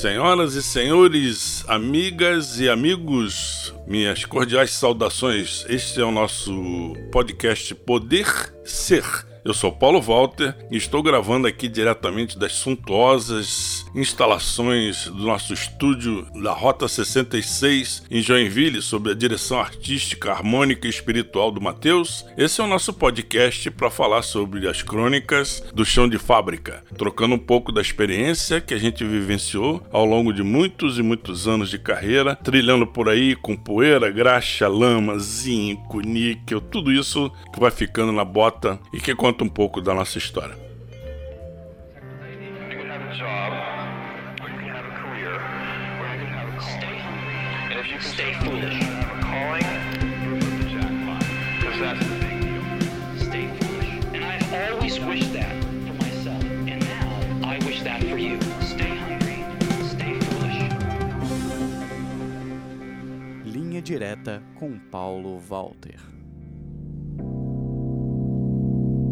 Senhoras e senhores, amigas e amigos, minhas cordiais saudações. Este é o nosso podcast Poder Ser. Eu sou Paulo Walter e estou gravando aqui diretamente das suntuosas instalações do nosso estúdio da Rota 66 em Joinville, sob a direção artística, harmônica e espiritual do Matheus. Esse é o nosso podcast para falar sobre as crônicas do chão de fábrica, trocando um pouco da experiência que a gente vivenciou ao longo de muitos e muitos anos de carreira, trilhando por aí com poeira, graxa, lama, zinco, níquel, tudo isso que vai ficando na bota e que conta um pouco da nossa história. Stay foolish. Calling because that's the thing. Stay foolish. And I've always wished that for myself. And now I wish that for you. Stay hungry. Stay foolish. Linha direta com Paulo Walter.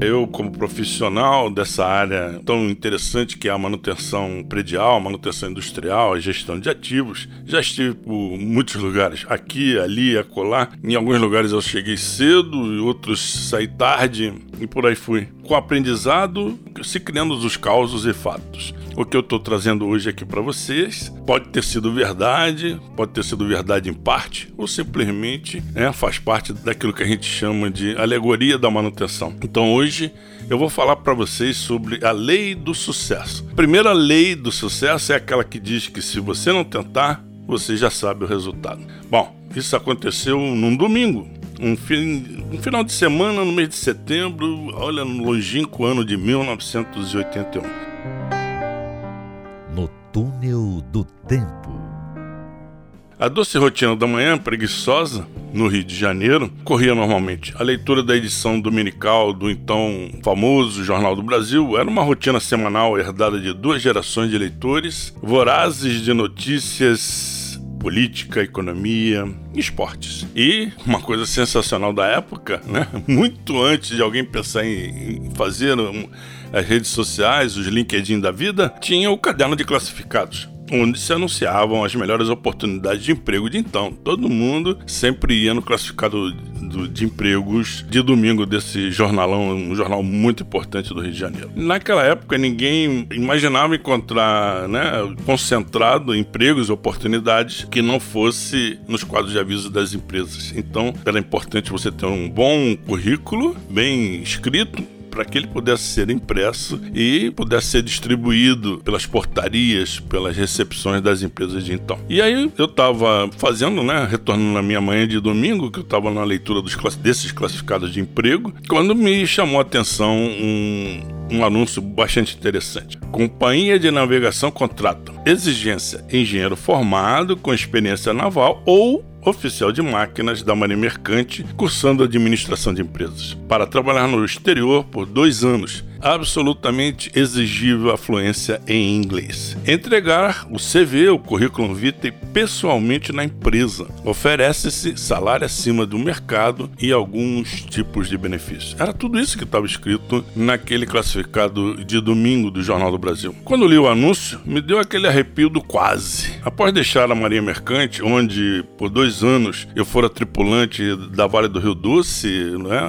Eu, como profissional dessa área tão interessante que é a manutenção predial, manutenção industrial, a gestão de ativos, já estive por muitos lugares, aqui, ali, acolá. Em alguns lugares eu cheguei cedo, e outros saí tarde e por aí fui. Com aprendizado, se criando os causos e fatos. O que eu estou trazendo hoje aqui para vocês pode ter sido verdade, pode ter sido verdade em parte, ou simplesmente né, faz parte daquilo que a gente chama de alegoria da manutenção. Então hoje eu vou falar para vocês sobre a lei do sucesso. A primeira lei do sucesso é aquela que diz que se você não tentar, você já sabe o resultado. Bom, isso aconteceu num domingo, um, fim, um, final de semana no mês de setembro, olha, no longínquo ano de 1981 túnel do tempo. A doce rotina da manhã, preguiçosa, no Rio de Janeiro, corria normalmente. A leitura da edição dominical do então famoso Jornal do Brasil era uma rotina semanal herdada de duas gerações de leitores, vorazes de notícias, política, economia, esportes. E uma coisa sensacional da época, né? Muito antes de alguém pensar em fazer as redes sociais, os LinkedIn da vida, tinha o caderno de classificados onde se anunciavam as melhores oportunidades de emprego de então. Todo mundo sempre ia no classificado do, de empregos de domingo desse jornalão, um jornal muito importante do Rio de Janeiro. Naquela época, ninguém imaginava encontrar, né, concentrado empregos e oportunidades que não fosse nos quadros de aviso das empresas. Então, era importante você ter um bom currículo, bem escrito, para que ele pudesse ser impresso e pudesse ser distribuído pelas portarias, pelas recepções das empresas de então. E aí eu estava fazendo, né, retornando na minha manhã de domingo, que eu estava na leitura dos, desses classificados de emprego, quando me chamou a atenção um, um anúncio bastante interessante. Companhia de navegação contrata exigência engenheiro formado com experiência naval ou oficial de máquinas da Marinha Mercante, cursando administração de empresas, para trabalhar no exterior por dois anos absolutamente exigível a fluência em inglês. Entregar o CV, o currículo vitae, pessoalmente na empresa. Oferece-se salário acima do mercado e alguns tipos de benefícios. Era tudo isso que estava escrito naquele classificado de domingo do Jornal do Brasil. Quando li o anúncio, me deu aquele arrepio do quase. Após deixar a Marinha Mercante, onde por dois anos eu fora tripulante da Vale do Rio Doce, né,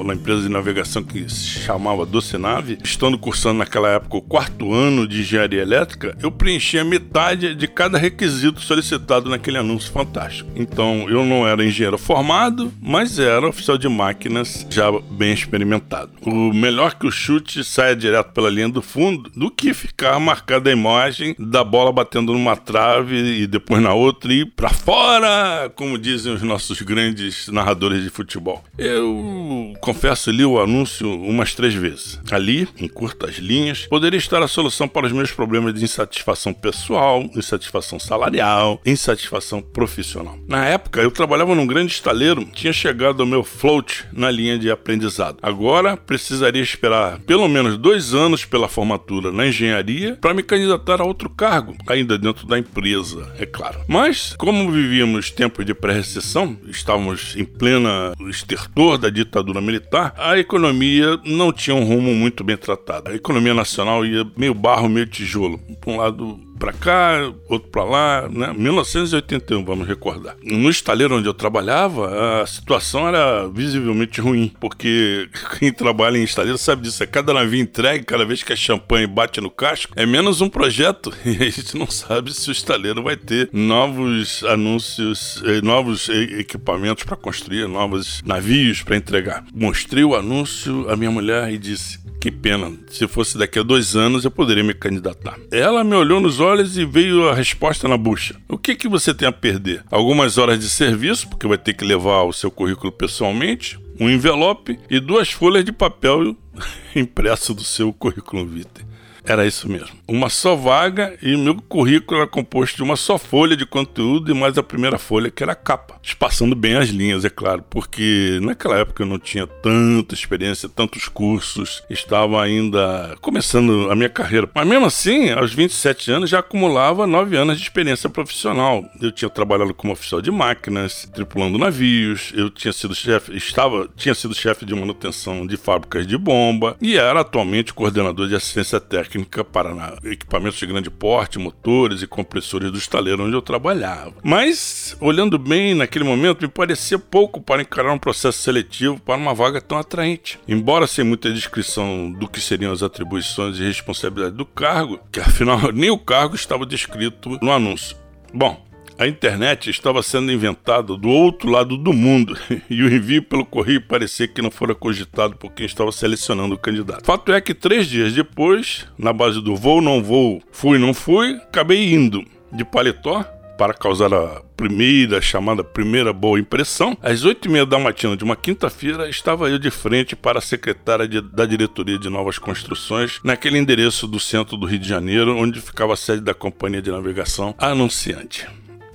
uma empresa de navegação que se chamava Doce aeronave, estando cursando naquela época o quarto ano de engenharia elétrica, eu preenchia metade de cada requisito solicitado naquele anúncio fantástico. Então, eu não era engenheiro formado, mas era oficial de máquinas já bem experimentado. O melhor que o chute saia direto pela linha do fundo do que ficar marcada a imagem da bola batendo numa trave e depois na outra e para fora, como dizem os nossos grandes narradores de futebol. Eu confesso, li o anúncio umas três vezes. Ali, em curtas linhas, poderia estar a solução para os meus problemas de insatisfação pessoal, insatisfação salarial, insatisfação profissional. Na época, eu trabalhava num grande estaleiro, tinha chegado ao meu float na linha de aprendizado. Agora, precisaria esperar pelo menos dois anos pela formatura na engenharia para me candidatar a outro cargo, ainda dentro da empresa, é claro. Mas, como vivíamos tempos de pré-recessão, estávamos em plena estertor da ditadura militar, a economia não tinha um rumo muito bem tratado. A economia nacional ia meio barro, meio tijolo. Por um lado, para cá, outro para lá, né? 1981, vamos recordar. No estaleiro onde eu trabalhava, a situação era visivelmente ruim, porque quem trabalha em estaleiro sabe disso. É cada navio entregue, cada vez que a champanhe bate no casco, é menos um projeto. E a gente não sabe se o estaleiro vai ter novos anúncios, eh, novos equipamentos para construir, novos navios para entregar. Mostrei o anúncio à minha mulher e disse: que pena. Se fosse daqui a dois anos, eu poderia me candidatar. Ela me olhou nos olhos e veio a resposta na bucha. O que, que você tem a perder? Algumas horas de serviço, porque vai ter que levar o seu currículo pessoalmente, um envelope e duas folhas de papel impresso do seu currículo vitae. Era isso mesmo. Uma só vaga e meu currículo era composto de uma só folha de conteúdo e mais a primeira folha, que era a capa. Espaçando bem as linhas, é claro, porque naquela época eu não tinha tanta experiência, tantos cursos, estava ainda começando a minha carreira. Mas mesmo assim, aos 27 anos já acumulava 9 anos de experiência profissional. Eu tinha trabalhado como oficial de máquinas, tripulando navios, eu tinha sido chefe, estava, tinha sido chefe de manutenção de fábricas de bomba e era atualmente coordenador de assistência técnica técnica para equipamentos de grande porte, motores e compressores do estaleiro onde eu trabalhava. Mas, olhando bem naquele momento, me parecia pouco para encarar um processo seletivo para uma vaga tão atraente. Embora sem muita descrição do que seriam as atribuições e responsabilidades do cargo, que afinal nem o cargo estava descrito no anúncio. Bom, a internet estava sendo inventada do outro lado do mundo e o envio pelo correio parecia que não fora cogitado por quem estava selecionando o candidato. Fato é que três dias depois, na base do vou, não vou, fui, não fui, acabei indo de paletó para causar a primeira, chamada primeira boa impressão, às oito e meia da matina de uma quinta-feira, estava eu de frente para a secretária de, da diretoria de novas construções, naquele endereço do centro do Rio de Janeiro, onde ficava a sede da companhia de navegação Anunciante.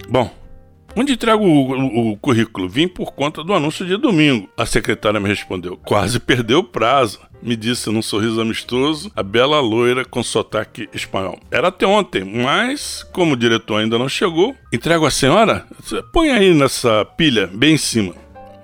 Bom, onde entrego o, o, o, currículo? Vim por conta do anúncio de domingo. A secretária me respondeu: quase perdeu o prazo. Me disse num sorriso amistoso, a bela loira com sotaque espanhol. Era até ontem, mas como o diretor ainda não chegou, entrego a senhora? Põe aí nessa pilha, bem em cima.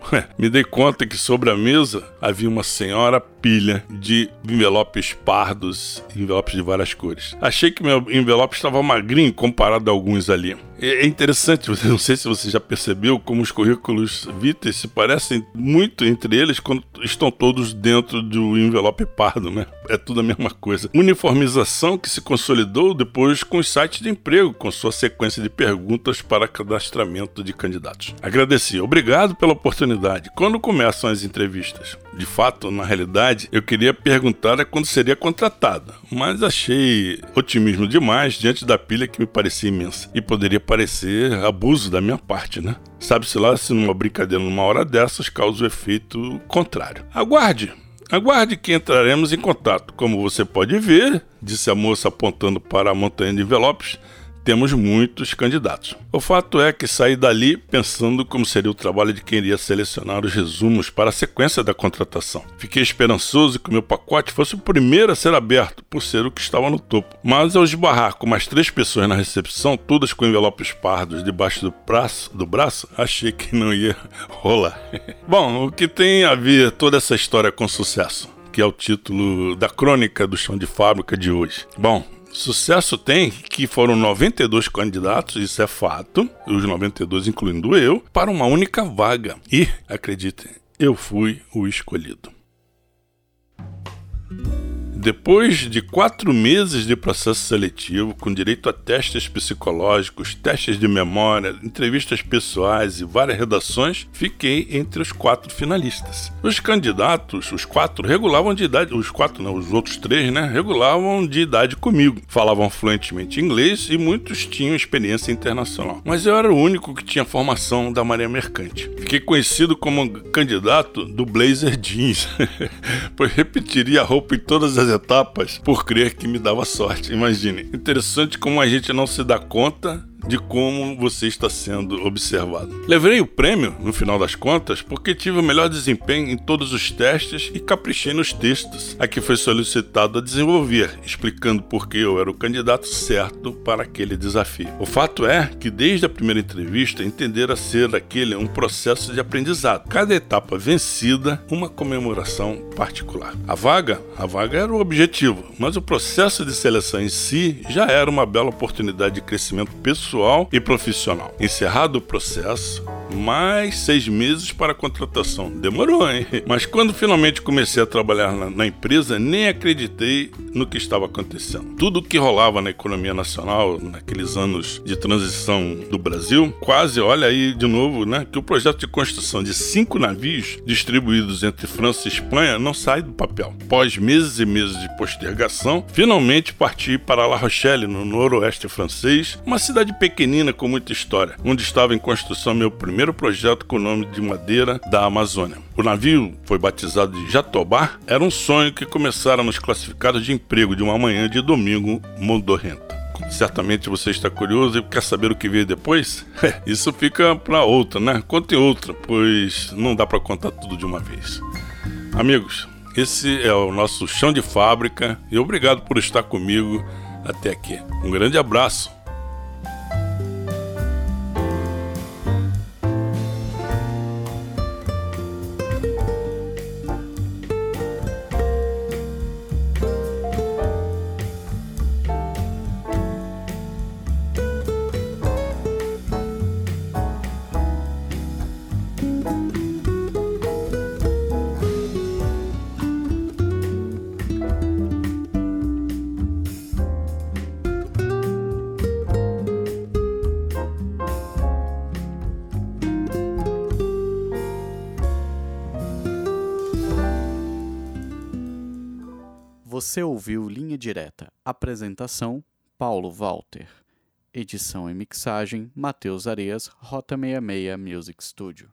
Me dei conta que sobre a mesa havia uma senhora pilha de envelopes pardos, envelopes de várias cores. Achei que meu envelope estava magrinho comparado a alguns ali. É interessante, não sei se você já percebeu como os currículos Vitae se parecem muito entre eles quando estão todos dentro do envelope pardo, né? É tudo a mesma coisa. Uniformização que se consolidou depois com os sites de emprego, com sua sequência de perguntas para cadastramento de candidatos. Agradeci. Obrigado pela oportunidade. Quando começam as entrevistas? De fato, na realidade, eu queria perguntar é quando seria contratada, mas achei otimismo demais diante da pilha que me parecia imensa e poderia parecer abuso da minha parte, né? Sabe-se lá se numa brincadeira numa hora dessas causa o efeito contrário. Aguarde! Aguarde que entraremos em contato. Como você pode ver, disse a moça apontando para a montanha de envelopes, temos muitos candidatos. O fato é que saí dali pensando como seria o trabalho de quem iria selecionar os resumos para a sequência da contratação. Fiquei esperançoso que meu pacote fosse o primeiro a ser aberto, por ser o que estava no topo. Mas ao esbarrar com mais três pessoas na recepção, todas com envelopes pardos debaixo do braço, do braço achei que não ia rolar. Bom, o que tem a ver toda essa história com sucesso? Que é o título da crônica do chão de fábrica de hoje. Bom, Sucesso tem que foram 92 candidatos, isso é fato, os 92 incluindo eu, para uma única vaga. E, acreditem, eu fui o escolhido. Depois de quatro meses de processo seletivo, com direito a testes psicológicos, testes de memória, entrevistas pessoais e várias redações, fiquei entre os quatro finalistas. Os candidatos, os quatro, regulavam de idade, os quatro não, os outros três, né, regulavam de idade comigo. Falavam fluentemente inglês e muitos tinham experiência internacional. Mas eu era o único que tinha formação da Marinha Mercante. Fiquei conhecido como candidato do Blazer Jeans, pois repetiria a roupa em todas as etapas por crer que me dava sorte. Imagine. Interessante como a gente não se dá conta de como você está sendo observado. Levei o prêmio, no final das contas, porque tive o melhor desempenho em todos os testes e caprichei nos textos a que foi solicitado a desenvolver, explicando por que eu era o candidato certo para aquele desafio. O fato é que desde a primeira entrevista entendera ser aquele um processo de aprendizado. Cada etapa vencida, uma comemoração particular. A vaga, a vaga era o objetivo, mas o processo de seleção em si já era uma bela oportunidade de crescimento pessoal e profissional. Encerrado o processo, mais seis meses para a contratação. Demorou, hein? Mas quando finalmente comecei a trabalhar na, na, empresa, nem acreditei no que estava acontecendo. Tudo o que rolava na economia nacional naqueles anos de transição do Brasil, quase, olha aí de novo, né? Que o projeto de construção de cinco navios distribuídos entre França e Espanha não sai do papel. Após meses e meses de postergação, finalmente parti para La Rochelle, no noroeste francês, uma cidade pequenina com muita história, onde estava em construção meu primeiro projeto com o nome de madeira da Amazônia. O navio foi batizado de Jatobá, era um sonho que começara nos classificados de emprego de uma manhã de domingo modorrenta. Certamente você está curioso e quer saber o que veio depois? Isso fica para outra, né? Conte outra, pois não dá para contar tudo de uma vez. Amigos, esse é o nosso chão de fábrica e obrigado por estar comigo até aqui. Um grande abraço Você ouviu Linha Direta. Apresentação: Paulo Walter. Edição e mixagem: Matheus Areias, Rota 66 Music Studio.